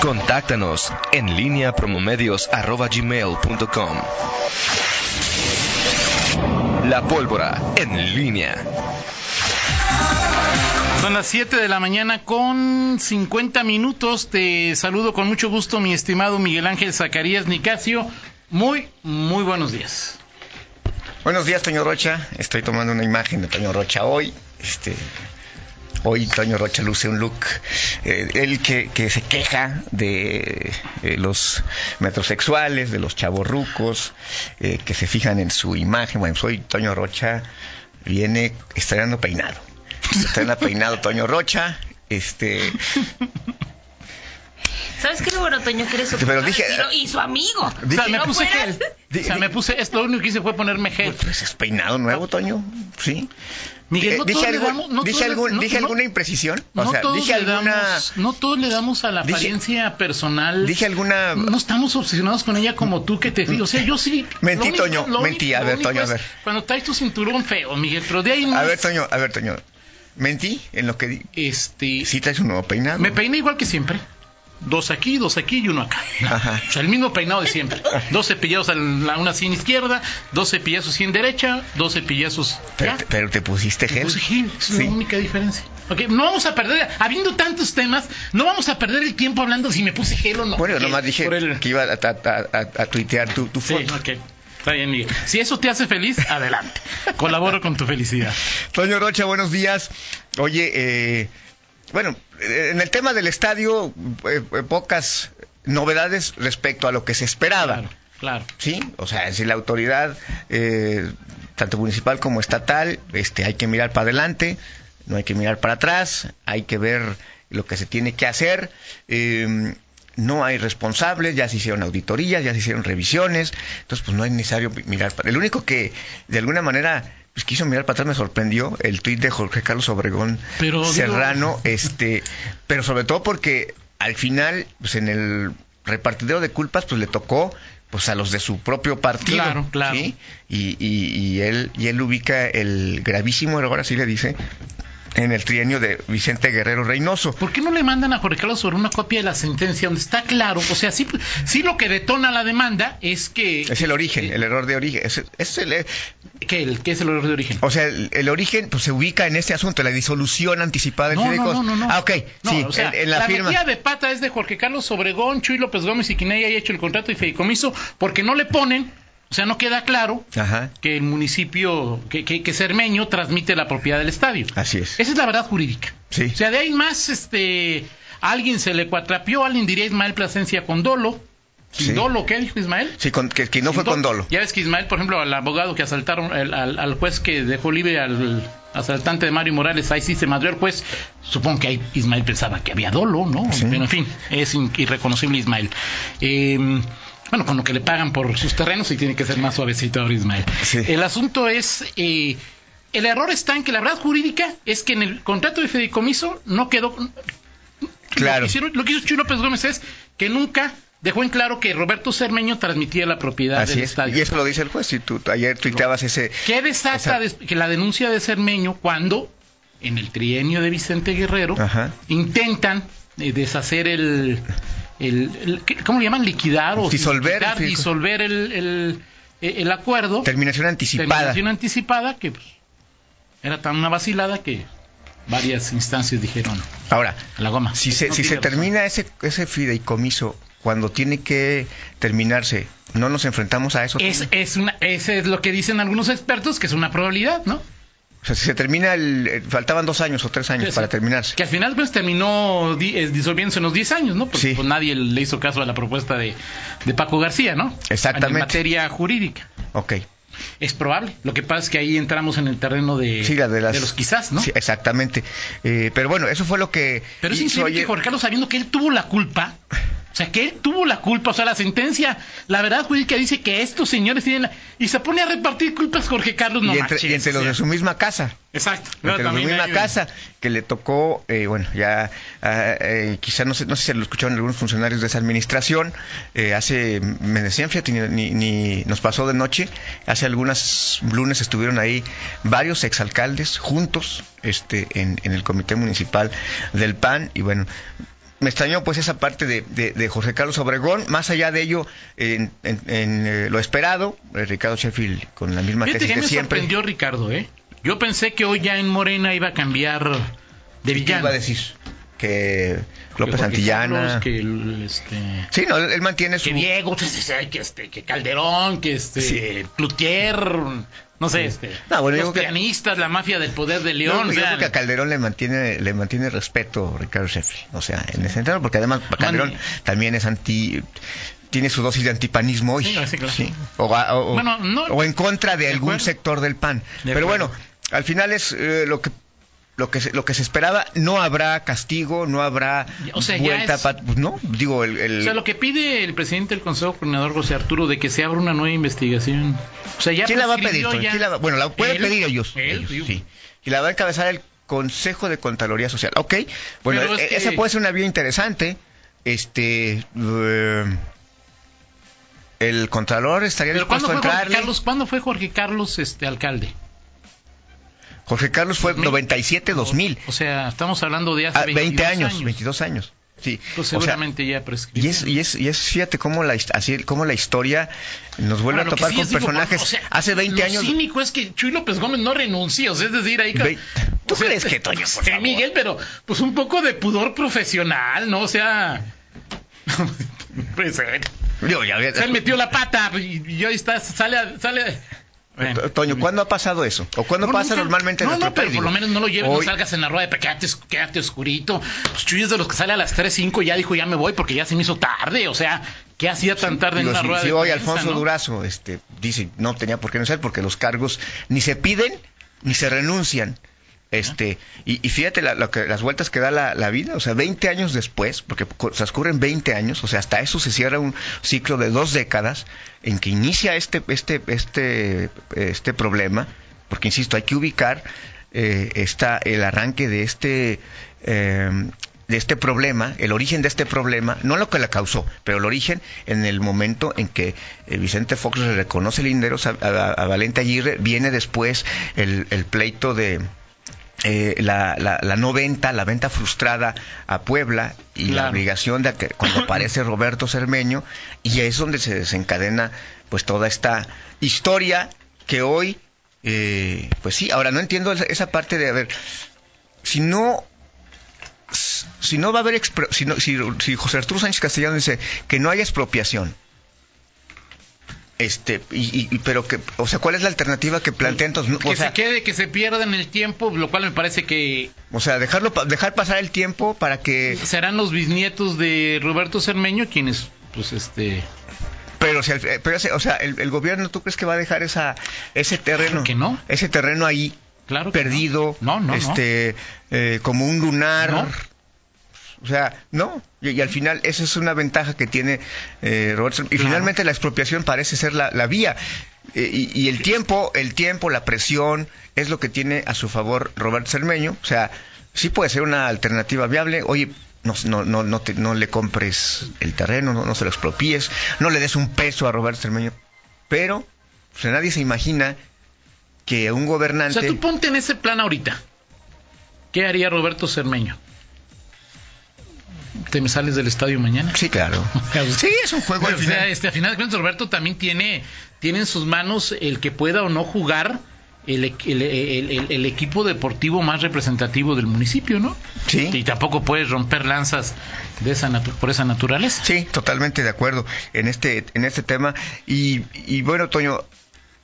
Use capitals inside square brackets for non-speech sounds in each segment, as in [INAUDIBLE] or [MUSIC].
Contáctanos en línea promomedios.com. La pólvora en línea. Son las 7 de la mañana con 50 minutos. Te saludo con mucho gusto, mi estimado Miguel Ángel Zacarías Nicasio. Muy, muy buenos días. Buenos días, Toño Rocha. Estoy tomando una imagen de Toño Rocha hoy. Este, hoy Toño Rocha luce un look. Eh, él que, que, se queja de eh, los metrosexuales, de los chavorrucos, eh, que se fijan en su imagen. Bueno, soy Toño Rocha, viene estrenando peinado. Estrena peinado Toño Rocha. Este, ¿Sabes qué? Bueno, Toño, que eres su Pero dije- y su amigo. O sea, me puse gel. O sea, me puse, esto lo único que hice fue ponerme gel. pues es peinado nuevo, Toño. Sí. Miguel, Eh, no dije damos- no dije, le- algún- no- dije alguna imprecisión. O no sea, todos dije le alguna. damos, no todos le damos a la Dije- apariencia personal. Dije alguna. No estamos obsesionados con ella como tú que te. O sea, yo sí. Mentí, único- Toño, lo mentí. A ver, Toño, a es ver. Cuando traes tu cinturón feo, Miguel, pero de ahí no. A ver, es- Toño, a ver, Toño. Mentí en lo que di. Este. Sí traes un nuevo peinado. Me peiné igual que siempre. Dos aquí, dos aquí y uno acá. Ajá. O sea, el mismo peinado de siempre. Dos cepillados a la- una así en izquierda, dos cepillazos así en derecha, dos cepillazos. Pero, te, pero te pusiste gel. puse gel, es Sí. la única diferencia. Ok, no vamos a perder, habiendo tantos temas, no vamos a perder el tiempo hablando si me puse gel o no. Bueno, nomás dije el- que iba a, a- a- a tuitear tu, tu Sí, foto. ok. Está bien, Miguel. Si eso te hace feliz, adelante. Colaboro con tu felicidad. Toño Rocha, buenos días. Oye, eh, bueno, en el tema del estadio, eh, eh, pocas novedades respecto a lo que se esperaba. Claro, claro. Sí, o sea, si la autoridad, eh, tanto municipal como estatal, este, hay que mirar para adelante, no hay que mirar para atrás, hay que ver lo que se tiene que hacer. eh, no hay responsables, ya se hicieron auditorías, ya se hicieron revisiones, entonces pues no es necesario mirar para... El único que de alguna manera pues, quiso mirar para atrás me sorprendió el tuit de Jorge Carlos Obregón Pero, digo- Serrano, [LAUGHS] este, pero sobre todo porque al final, pues en el repartidero de culpas, pues le tocó pues a los de su propio partido. Claro, claro. ¿sí? Y, y, y él, y él ubica el gravísimo error, así le dice, en el trienio de Vicente Guerrero Reynoso. ¿Por qué no le mandan a Jorge Carlos sobre una copia de la sentencia donde está claro? O sea, sí, sí lo que detona la demanda es que... Es el origen, el error de origen. Es, es el, ¿Qué, el, ¿Qué es el error de origen? o sea, el, el origen pues, se ubica en este asunto, la disolución anticipada del No, no, no, no. Ah, ok, sí, o sea, en, en la, la firma. metida de pata es de Jorge Carlos Obregón, Chuy López Gómez y quien haya hecho el contrato de fideicomiso, porque no le ponen, o sea, no queda claro Ajá, que el municipio, que, que, que Cermeño transmite la propiedad del estadio. así es. Esa es la verdad jurídica. Sí. O sea, de ahí más, este, a alguien se le cuatrapió, alguien diría Ismael Plasencia con dolo. Sin Sí. dolo, ¿qué dijo Ismael? Sí, con- que, que no fue con dolo. Ya ves que Ismael, por ejemplo, al abogado que asaltaron, el- al, al juez que dejó libre al asaltante de Mario Morales, ahí sí se madrió el juez. Supongo que ahí Ismael pensaba que había dolo, ¿no? Sí. Pero en fin, es irreconocible Ismael. Eh, bueno, con lo que le pagan por sus terrenos y tiene que ser más suavecito ahora Ismael. Sí. El asunto es, eh, el error está en que la verdad jurídica es que en el contrato de fideicomiso no quedó... Claro. Lo que, hicieron- lo que hizo Chuy López Gómez es que nunca dejó en claro que Roberto Cermeño transmitía la propiedad Así del es. estadio. Y eso lo dice el juez. Y tú ayer tuiteabas ese. ¿Qué desata Esa- des- que la denuncia de Cermeño cuando, en el trienio de Vicente Guerrero, Ajá. intentan eh, deshacer el, el- el- ¿qué- ¿Cómo le llaman? Liquidar o Disolver, quitar, sí. disolver el, el- el acuerdo. Terminación anticipada. Terminación anticipada que pues, era tan una vacilada que varias instancias dijeron Ahora, a la goma. si se, No si se termina ese, ese fideicomiso cuando tiene que terminarse, ¿no nos enfrentamos a eso? Es, es una, ese es lo que dicen algunos expertos, que es una probabilidad, ¿no? O sea, si se termina, el, eh, faltaban dos años o tres años Sí, para terminarse. Que al final pues terminó eh, disolviéndose en los 10 años, ¿no? Porque Sí. pues, nadie le hizo caso a la propuesta de, de Paco García, ¿no? Exactamente. En materia jurídica. Ok. Es probable. Lo que pasa es que ahí entramos en el terreno de, Sí, la de, las- los quizás, ¿no? Sí, exactamente. Eh, pero bueno, eso fue lo que. Pero es increíble que Jorge Carlos, sabiendo que él tuvo la culpa, o sea, que él tuvo la culpa, o sea, la sentencia, la verdad jurídica dice que estos señores tienen la... Y se pone a repartir culpas Jorge Carlos, no y entre, manches, y entre los o sea. de su misma casa. Exacto. Entre los de su misma casa, que le tocó, eh, bueno, ya, ah, eh, quizá no sé, no sé si lo escucharon algunos funcionarios de esa administración, eh, hace, me decían, fíjate, ni, ni- ni nos pasó de noche, hace algunas lunes estuvieron ahí varios exalcaldes juntos, este, en, en el comité municipal del PAN, y bueno, me extrañó pues esa parte de, de, de José Carlos Obregón. Más allá de ello, en, en- en, eh, lo esperado, eh, Ricardo Sheffield con la misma tesis que me siempre. sorprendió Ricardo, ¿eh? Yo pensé que hoy ya en Morena iba a cambiar de ¿Y qué villano. iba a decir? Que López Jorge Antillana. Carlos, que este... Sí, no, él, mantiene su... que Diego, que, este, que Calderón, que este, Sí. Cloutier, no sé, este, No, bueno, yo los creo que- pianistas, la mafia del poder de No, León, yo o sea, creo que a Calderón le mantiene le mantiene respeto Ricardo Sheffield. O sea, en ese sentido, porque además Calderón también es anti tiene su dosis de antipanismo hoy. Sí, sí, claro. O, a- o- Bueno, no- o en contra de, de algún sector del PAN. De Pero acuerdo. bueno, al final es eh, lo que lo que se, lo que se esperaba, no habrá castigo, no habrá O sea, ya vuelta, es- pa- pues no, digo el, el- o sea, lo que pide el presidente del Consejo Coordinador José Arturo de que se abra una nueva investigación. O sea, ya ¿Quién la va a pedir? prescribió Toño? ya. ¿Quién la va- Bueno, la pueden Él, pedir ellos. él, ellos, sí. Y la va a encabezar el Consejo de Contraloría Social. Ok, bueno, es e- que- esa puede ser una vía interesante. Este. eh, el Contralor estaría Pero ¿cuándo dispuesto a entrarle. Carlos, ¿cuándo fue Jorge Carlos este alcalde? Jorge Carlos fue 97-2000. O sea, estamos hablando de hace Ah, 22 20 años, 22 años. Sí. Pues O sea, seguramente ya prescribió. y es, y es, y es, fíjate cómo la, así, cómo la historia nos vuelve a lo topar sí con digo, personajes. o sea, hace 20 lo años. cínico es que Chuy López Gómez no renuncia, o sea, es decir, ahí... Ve- ¿Tú o sea, crees que, Toño, por [LAUGHS] favor? Miguel, pero pues un poco de pudor profesional, ¿no? O sea... [LAUGHS] pues, eh, Digo, ya- se metió la pata y, y ahí está, sale... a- sale a- Toño, ¿cuándo ha pasado eso? ¿O cuándo No, pasa nunca. normalmente en No, nuestro no, pero país? por lo menos no lo lleves, hoy- no salgas en la rueda de "Pues, quédate, quédate oscurito. Pues Chuy es de los que sale a las 3, 5 ya dijo, ya me voy porque ya se me hizo tarde. O sea, ¿qué hacía tan tarde en una rueda si de hoy prensa, Alfonso? Durazo este, dice no tenía por qué no ser porque los cargos ni se piden ni se renuncian. Este, y, fíjate la- que, las vueltas que da la, vida, o sea, 20 años después, porque transcurren 20 años, o sea, hasta eso se cierra un ciclo de dos décadas en que inicia este, este, este, este problema, porque insisto, hay que ubicar eh, esta, el arranque de este, eh, de este problema, el origen de este problema, no lo que la causó, pero el origen en el momento en que eh, Vicente Fox reconoce linderos a, a- a Valente Aguirre, viene después el pleito de eh, la, la, la no venta, la venta frustrada a Puebla y la obligación de que cuando [COUGHS] aparece Roberto Cermeño y es donde se desencadena pues toda esta historia que hoy eh, pues sí, ahora no entiendo esa, parte de a ver si no si no va a haber si, no- si, si José Arturo Sánchez Castellano dice que no hay expropiación este y, y- pero que o sea cuál es la alternativa que plantea entonces Que o sea, se quede, que se pierda en el tiempo, lo cual me parece que o sea dejarlo dejar pasar el tiempo para que serán los bisnietos de Roberto Cermeño quienes, pues, este... pero, si al- eh, pero o sea el, el gobierno tú crees que va a dejar esa ese terreno Claro que no. ese terreno ahí Claro perdido no. No, este eh, como un lunar No. O sea no y, y al final esa es una ventaja que tiene eh, Roberto y Claro. finalmente la expropiación parece ser la, la vía Eh, y, y el tiempo el tiempo la presión es lo que tiene a su favor Roberto Cermeño o sea sí puede ser una alternativa viable oye no, no, no, no, te- no le compres el terreno, no, no se lo expropies, no le des un peso a Roberto Cermeño. Pero o sea, nadie se imagina que un O gobernante... sea, tú ponte en ese plan ahorita. ¿Qué haría Roberto Cermeño? ¿Te me sales del estadio mañana? Sí, claro. [LAUGHS] Sí, es un juego al o sea, final. este, a final de cuentas, Roberto también tiene, tiene en sus manos el que pueda o no jugar el, el- el- el- el equipo deportivo más representativo del municipio, ¿no? Sí. Y tampoco puedes romper lanzas de esa por esa naturaleza. Sí, totalmente de acuerdo en este, en este tema. Y, y bueno, Toño,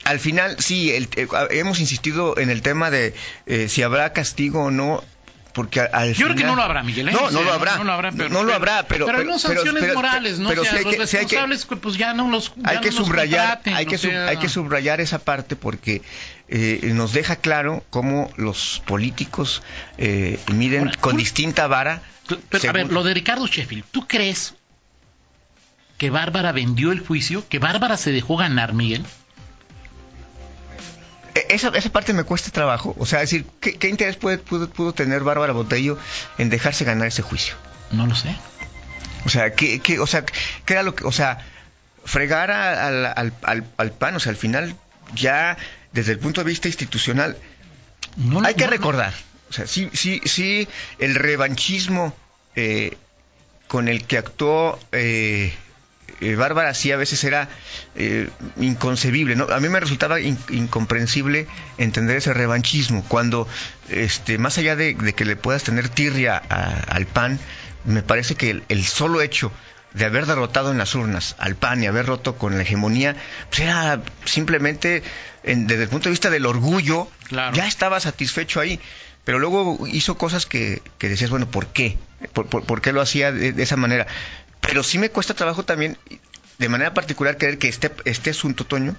al final sí, el- eh, hemos insistido en el tema de eh, si habrá castigo o no. Porque al Yo creo que no lo habrá, Miguel. ¿eh? No, no lo habrá. No, lo habrá, pero, no lo habrá, pero. pero, no sanciones pero- morales, ¿no? pero o sea, hay los que- sí hay que- responsables, pues ya no los. hay ya que no los subrayar hay que o sea, sub- hay que subrayar esa parte porque eh, nos deja claro cómo los políticos eh, miden Ahora, con tú- distinta vara Pero, a según- ver, lo de Ricardo Sheffield, ¿tú crees que Bárbara vendió el juicio? ¿Que Bárbara se dejó ganar, Miguel? Eh, esa, esa parte me cuesta trabajo. O sea decir qué, qué interés puede, pudo, pudo tener Bárbara Botello en dejarse ganar ese juicio No lo sé. o sea qué, qué- o sea qué era lo que o sea fregar a- al, al, al, al PAN o sea al final ya desde el punto de vista institucional No, Hay que recordar, o sea, sí, sí, sí, el revanchismo eh, con el que actuó eh, eh, Bárbara sí a veces era eh, inconcebible. ¿no? A mí me resultaba in- incomprensible entender ese revanchismo cuando, este, más allá de, de que le puedas tener tirria a- al PAN, me parece que el, el solo hecho de haber derrotado en las urnas al PAN y haber roto con la hegemonía, pues era simplemente, en- desde el punto de vista del orgullo, Claro. ya estaba satisfecho ahí. Pero luego hizo cosas que, que decías, bueno, ¿por qué? ¿Por, por- por qué lo hacía de, de esa manera? Pero sí me cuesta trabajo también, de manera particular, creer que este, este asunto, Toño,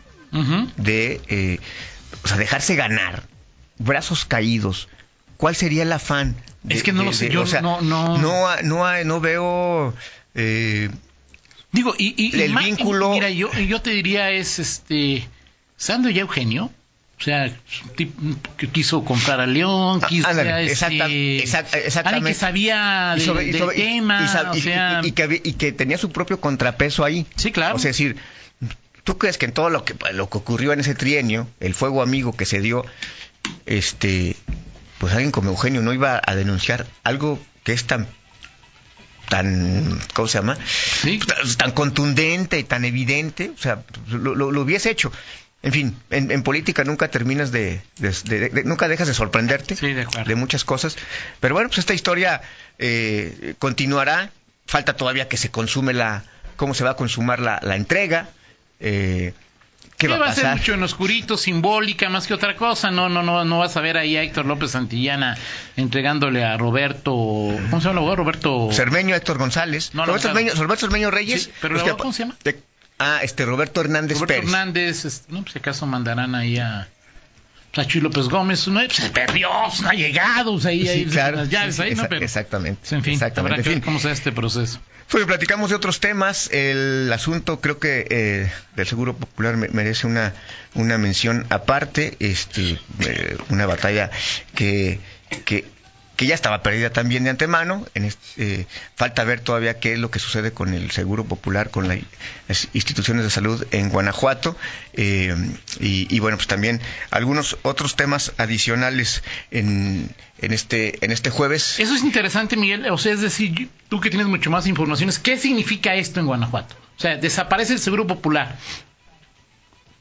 de eh, o sea, dejarse ganar, brazos caídos, ¿cuál sería el afán? de- Es que no de- lo sé, de- yo o sea, no- no- no, no, no veo... eh, Digo, y, y- y El vínculo- Mira, yo, yo te diría es, este, ¿Sando ya Eugenio? O sea, quiso comprar a León, Ah, quiso, ándale, exacta- este, exactamente. que sabía y de- y del sobre- y- tema, y sab- o sea, que, y que tenía su propio contrapeso ahí. Sí, claro. O sea, es decir, ¿tú crees que en todo lo que, lo que ocurrió en ese trienio, el fuego amigo que se dio, este, pues alguien como Eugenio no iba a denunciar algo que es tan tan, ¿cómo se llama? Sí. Tan, tan contundente y tan evidente, o sea, lo, lo- lo hubiese hecho. En fin, en, en política nunca terminas de, de- de- de- nunca dejas de sorprenderte Sí, de muchas cosas. Pero bueno, pues esta historia eh, continuará. Falta todavía que se consume la, cómo se va a consumar la, la entrega. Eh, ¿Qué va a ser pasar? mucho en oscurito, simbólica, más que otra cosa. No, no, no, no vas a ver ahí a Héctor López Santillana entregándole a Roberto, ¿cómo se llama? Roberto. Cermeño, Héctor González. No, Roberto. Cermeño, Roberto Cermeño Reyes. Sí, pero que- ¿cómo se llama? de- ah, este Roberto Hernández Roberto Pérez. Hernández, este, no, pues si acaso mandarán ahí a, pues, a Chuy López Gómez, no, pues, se perdió, pues, no ha llegado, pues, ahí, Sí, ahí, claro. las llaves Sí, ahí, ¿no? exa- Pero, exactamente. pues, en fin, exactamente. habrá que ver cómo sea este proceso. Pues platicamos de otros temas. El asunto creo que eh, del Seguro Popular me- merece una, una mención aparte. Este, eh, una batalla que, que, que ya estaba perdida también de antemano. Eh, falta ver todavía qué es lo que sucede con el Seguro Popular, con la- las instituciones de salud en Guanajuato. Eh, y, y bueno, pues también algunos otros temas adicionales en, en, este, en este jueves. Eso es interesante, Miguel. O sea, es decir, tú que tienes mucho más informaciones, ¿qué significa esto en Guanajuato? O sea, desaparece el Seguro Popular.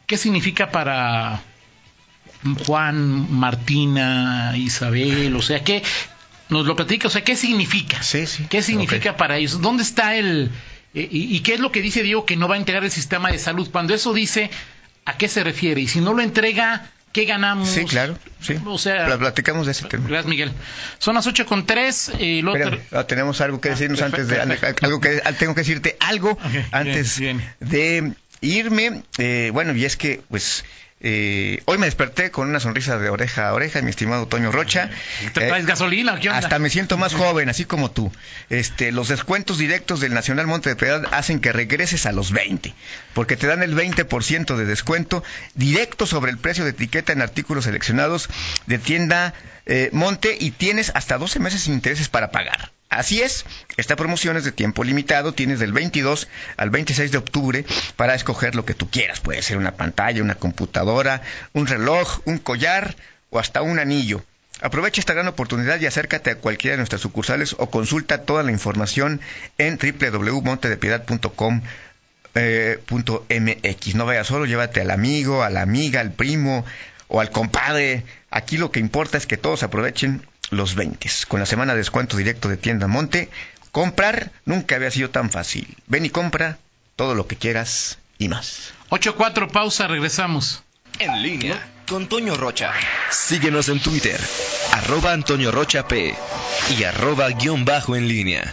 ¿Qué significa para Juan, Martina, Isabel? O sea, ¿qué nos lo platica? O sea, ¿qué significa? Sí, sí. ¿Qué significa para ellos? ¿Dónde está el... eh, y, y qué es lo que dice Diego que no va a entregar el sistema de salud? Cuando eso dice, ¿a qué se refiere? Y si no lo entrega, ¿qué ganamos? Sí, claro. Sí. O sea, Pla- platicamos de ese tema. Gracias, Miguel. Son las 8 con 3. Eh, lo Espérame, ah, tenemos algo que Ah, decirnos perfecto, antes de perfecto. algo que ah, tengo que decirte algo bien, antes bien. de irme. Eh, bueno, y es que pues eh, hoy me desperté con una sonrisa de oreja a oreja, mi estimado Toño Rocha. ¿Te Eh, traes gasolina o qué onda? hasta me siento más joven, así como tú. Este, los descuentos directos del Nacional Monte de Piedad hacen que regreses a los 20, porque te dan el 20% de descuento directo sobre el precio de etiqueta en artículos seleccionados de tienda eh, Monte y tienes hasta 12 meses sin intereses para pagar. Así es, esta promoción es de tiempo limitado, tienes del 22 al 26 de octubre para escoger lo que tú quieras. Puede ser una pantalla, una computadora, un reloj, un collar o hasta un anillo. Aprovecha esta gran oportunidad y acércate a cualquiera de nuestras sucursales o consulta toda la información en www.montedepiedad.com eh, MX. No vayas solo, llévate al amigo, a la amiga, al primo o al compadre. Aquí lo que importa es que todos aprovechen los 20. Con la semana de descuento directo de Tienda Monte, comprar nunca había sido tan fácil. Ven y compra todo lo que quieras y más. 8-4, pausa, regresamos. En línea. Con Toño Rocha. Síguenos en Twitter, arroba Antonio Rocha P y arroba guion bajo en línea.